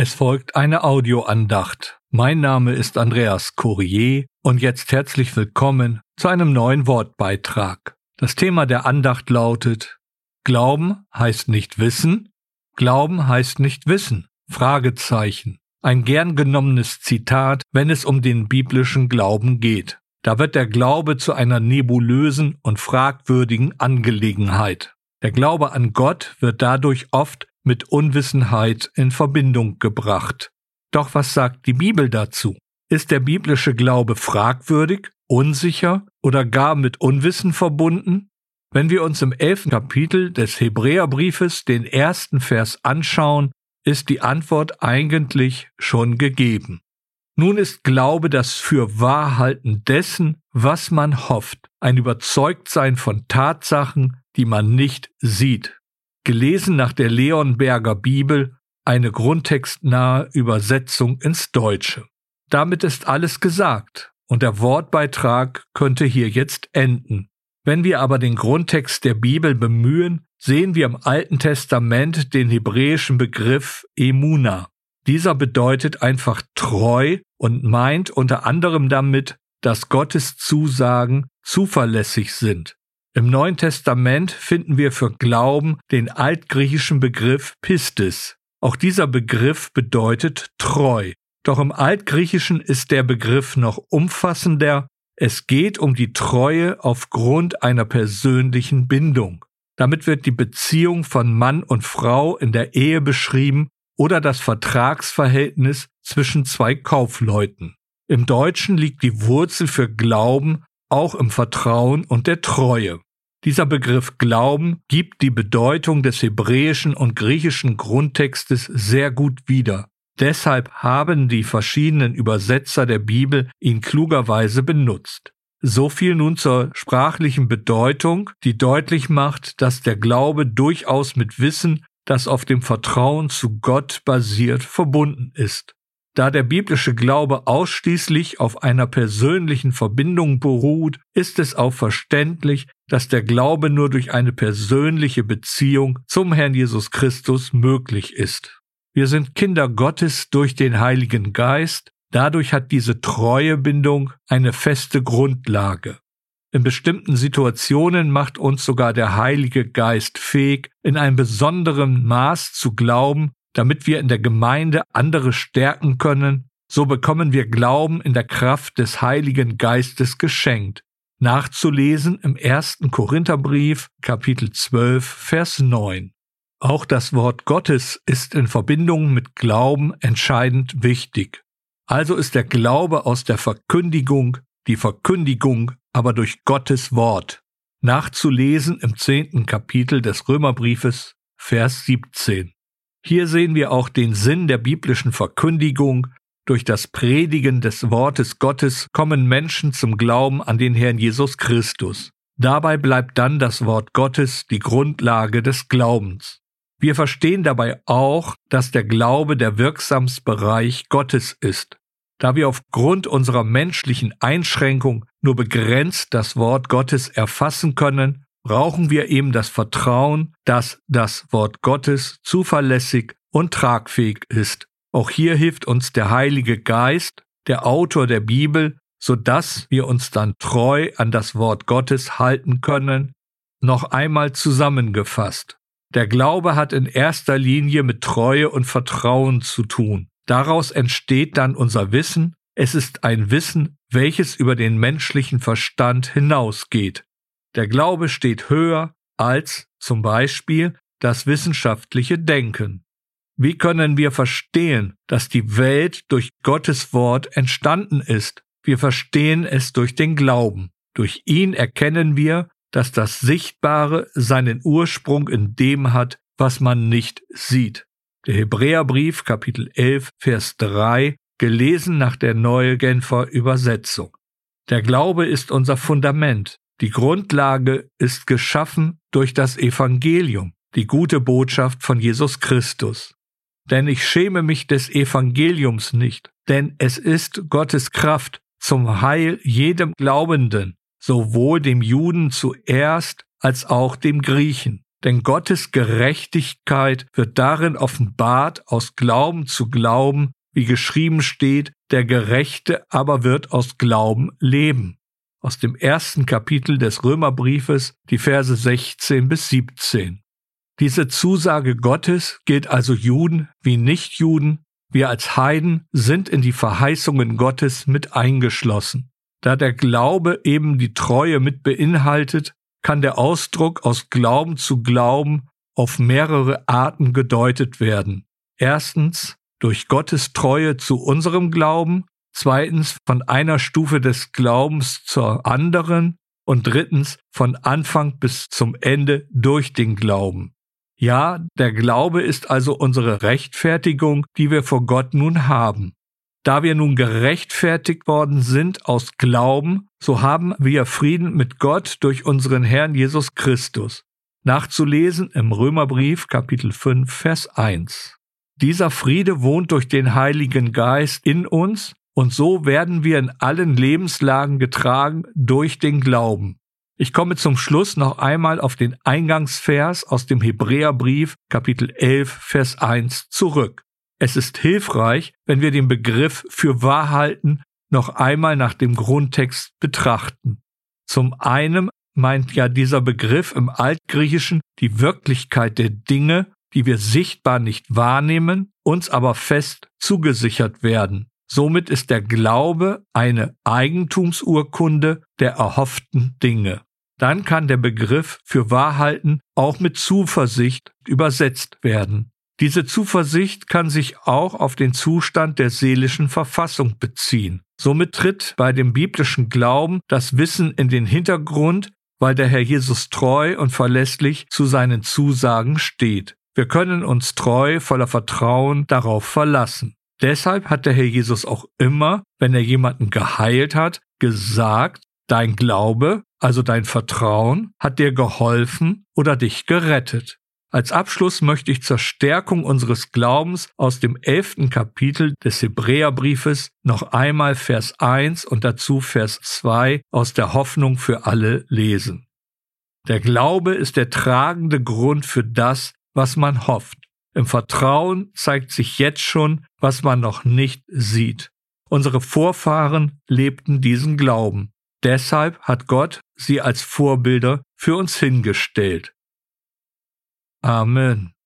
Es folgt eine Audioandacht. Mein Name ist Andreas Courier und jetzt herzlich willkommen zu einem neuen Wortbeitrag. Das Thema der Andacht lautet Glauben heißt nicht wissen, Glauben heißt nicht wissen. Fragezeichen. Ein gern genommenes Zitat, wenn es um den biblischen Glauben geht. Da wird der Glaube zu einer nebulösen und fragwürdigen Angelegenheit. Der Glaube an Gott wird dadurch oft mit Unwissenheit in Verbindung gebracht. Doch was sagt die Bibel dazu? Ist der biblische Glaube fragwürdig, unsicher oder gar mit Unwissen verbunden? Wenn wir uns im elften Kapitel des Hebräerbriefes den ersten Vers anschauen, ist die Antwort eigentlich schon gegeben. Nun ist Glaube das Fürwahrhalten dessen, was man hofft, ein Überzeugtsein von Tatsachen, die man nicht sieht gelesen nach der Leonberger Bibel, eine grundtextnahe Übersetzung ins Deutsche. Damit ist alles gesagt und der Wortbeitrag könnte hier jetzt enden. Wenn wir aber den Grundtext der Bibel bemühen, sehen wir im Alten Testament den hebräischen Begriff Emuna. Dieser bedeutet einfach treu und meint unter anderem damit, dass Gottes Zusagen zuverlässig sind. Im Neuen Testament finden wir für Glauben den altgriechischen Begriff Pistis. Auch dieser Begriff bedeutet treu. Doch im Altgriechischen ist der Begriff noch umfassender. Es geht um die Treue aufgrund einer persönlichen Bindung. Damit wird die Beziehung von Mann und Frau in der Ehe beschrieben oder das Vertragsverhältnis zwischen zwei Kaufleuten. Im Deutschen liegt die Wurzel für Glauben auch im Vertrauen und der Treue. Dieser Begriff Glauben gibt die Bedeutung des hebräischen und griechischen Grundtextes sehr gut wieder. Deshalb haben die verschiedenen Übersetzer der Bibel ihn klugerweise benutzt. So viel nun zur sprachlichen Bedeutung, die deutlich macht, dass der Glaube durchaus mit Wissen, das auf dem Vertrauen zu Gott basiert, verbunden ist. Da der biblische Glaube ausschließlich auf einer persönlichen Verbindung beruht, ist es auch verständlich, dass der Glaube nur durch eine persönliche Beziehung zum Herrn Jesus Christus möglich ist. Wir sind Kinder Gottes durch den Heiligen Geist, dadurch hat diese treue Bindung eine feste Grundlage. In bestimmten Situationen macht uns sogar der Heilige Geist fähig, in einem besonderen Maß zu glauben, damit wir in der Gemeinde andere stärken können, so bekommen wir Glauben in der Kraft des Heiligen Geistes geschenkt. Nachzulesen im ersten Korintherbrief, Kapitel 12, Vers 9. Auch das Wort Gottes ist in Verbindung mit Glauben entscheidend wichtig. Also ist der Glaube aus der Verkündigung, die Verkündigung aber durch Gottes Wort. Nachzulesen im zehnten Kapitel des Römerbriefes, Vers 17. Hier sehen wir auch den Sinn der biblischen Verkündigung. Durch das Predigen des Wortes Gottes kommen Menschen zum Glauben an den Herrn Jesus Christus. Dabei bleibt dann das Wort Gottes die Grundlage des Glaubens. Wir verstehen dabei auch, dass der Glaube der wirksamste Bereich Gottes ist. Da wir aufgrund unserer menschlichen Einschränkung nur begrenzt das Wort Gottes erfassen können, brauchen wir eben das Vertrauen, dass das Wort Gottes zuverlässig und tragfähig ist. Auch hier hilft uns der Heilige Geist, der Autor der Bibel, so dass wir uns dann treu an das Wort Gottes halten können. Noch einmal zusammengefasst. Der Glaube hat in erster Linie mit Treue und Vertrauen zu tun. Daraus entsteht dann unser Wissen. Es ist ein Wissen, welches über den menschlichen Verstand hinausgeht. Der Glaube steht höher als zum Beispiel das wissenschaftliche Denken. Wie können wir verstehen, dass die Welt durch Gottes Wort entstanden ist? Wir verstehen es durch den Glauben. Durch ihn erkennen wir, dass das Sichtbare seinen Ursprung in dem hat, was man nicht sieht. Der Hebräerbrief Kapitel 11 Vers 3 gelesen nach der Neue Genfer Übersetzung. Der Glaube ist unser Fundament, die Grundlage ist geschaffen durch das Evangelium, die gute Botschaft von Jesus Christus. Denn ich schäme mich des Evangeliums nicht, denn es ist Gottes Kraft zum Heil jedem Glaubenden, sowohl dem Juden zuerst als auch dem Griechen. denn Gottes Gerechtigkeit wird darin offenbart, aus Glauben zu Glauben, wie geschrieben steht, der Gerechte aber wird aus Glauben leben. Aus dem ersten Kapitel des Römerbriefes, die Verse 16 bis 17. Diese Zusage Gottes gilt also Juden wie Nichtjuden. Wir als Heiden sind in die Verheißungen Gottes mit eingeschlossen. Da der Glaube eben die Treue mit beinhaltet, kann der Ausdruck aus Glauben zu Glauben auf mehrere Arten gedeutet werden. Erstens durch Gottes Treue zu unserem Glauben, zweitens von einer Stufe des Glaubens zur anderen und drittens von Anfang bis zum Ende durch den Glauben. Ja, der Glaube ist also unsere Rechtfertigung, die wir vor Gott nun haben. Da wir nun gerechtfertigt worden sind aus Glauben, so haben wir Frieden mit Gott durch unseren Herrn Jesus Christus. Nachzulesen im Römerbrief Kapitel 5 Vers 1. Dieser Friede wohnt durch den Heiligen Geist in uns und so werden wir in allen Lebenslagen getragen durch den Glauben. Ich komme zum Schluss noch einmal auf den Eingangsvers aus dem Hebräerbrief Kapitel 11 Vers 1 zurück. Es ist hilfreich, wenn wir den Begriff für Wahrhalten noch einmal nach dem Grundtext betrachten. Zum einen meint ja dieser Begriff im Altgriechischen die Wirklichkeit der Dinge, die wir sichtbar nicht wahrnehmen, uns aber fest zugesichert werden. Somit ist der Glaube eine Eigentumsurkunde der erhofften Dinge. Dann kann der Begriff für Wahrhalten auch mit Zuversicht übersetzt werden. Diese Zuversicht kann sich auch auf den Zustand der seelischen Verfassung beziehen. Somit tritt bei dem biblischen Glauben das Wissen in den Hintergrund, weil der Herr Jesus treu und verlässlich zu seinen Zusagen steht. Wir können uns treu, voller Vertrauen darauf verlassen. Deshalb hat der Herr Jesus auch immer, wenn er jemanden geheilt hat, gesagt, dein Glaube, also dein Vertrauen, hat dir geholfen oder dich gerettet. Als Abschluss möchte ich zur Stärkung unseres Glaubens aus dem elften Kapitel des Hebräerbriefes noch einmal Vers 1 und dazu Vers 2 aus der Hoffnung für alle lesen. Der Glaube ist der tragende Grund für das, was man hofft. Im Vertrauen zeigt sich jetzt schon, was man noch nicht sieht. Unsere Vorfahren lebten diesen Glauben. Deshalb hat Gott sie als Vorbilder für uns hingestellt. Amen.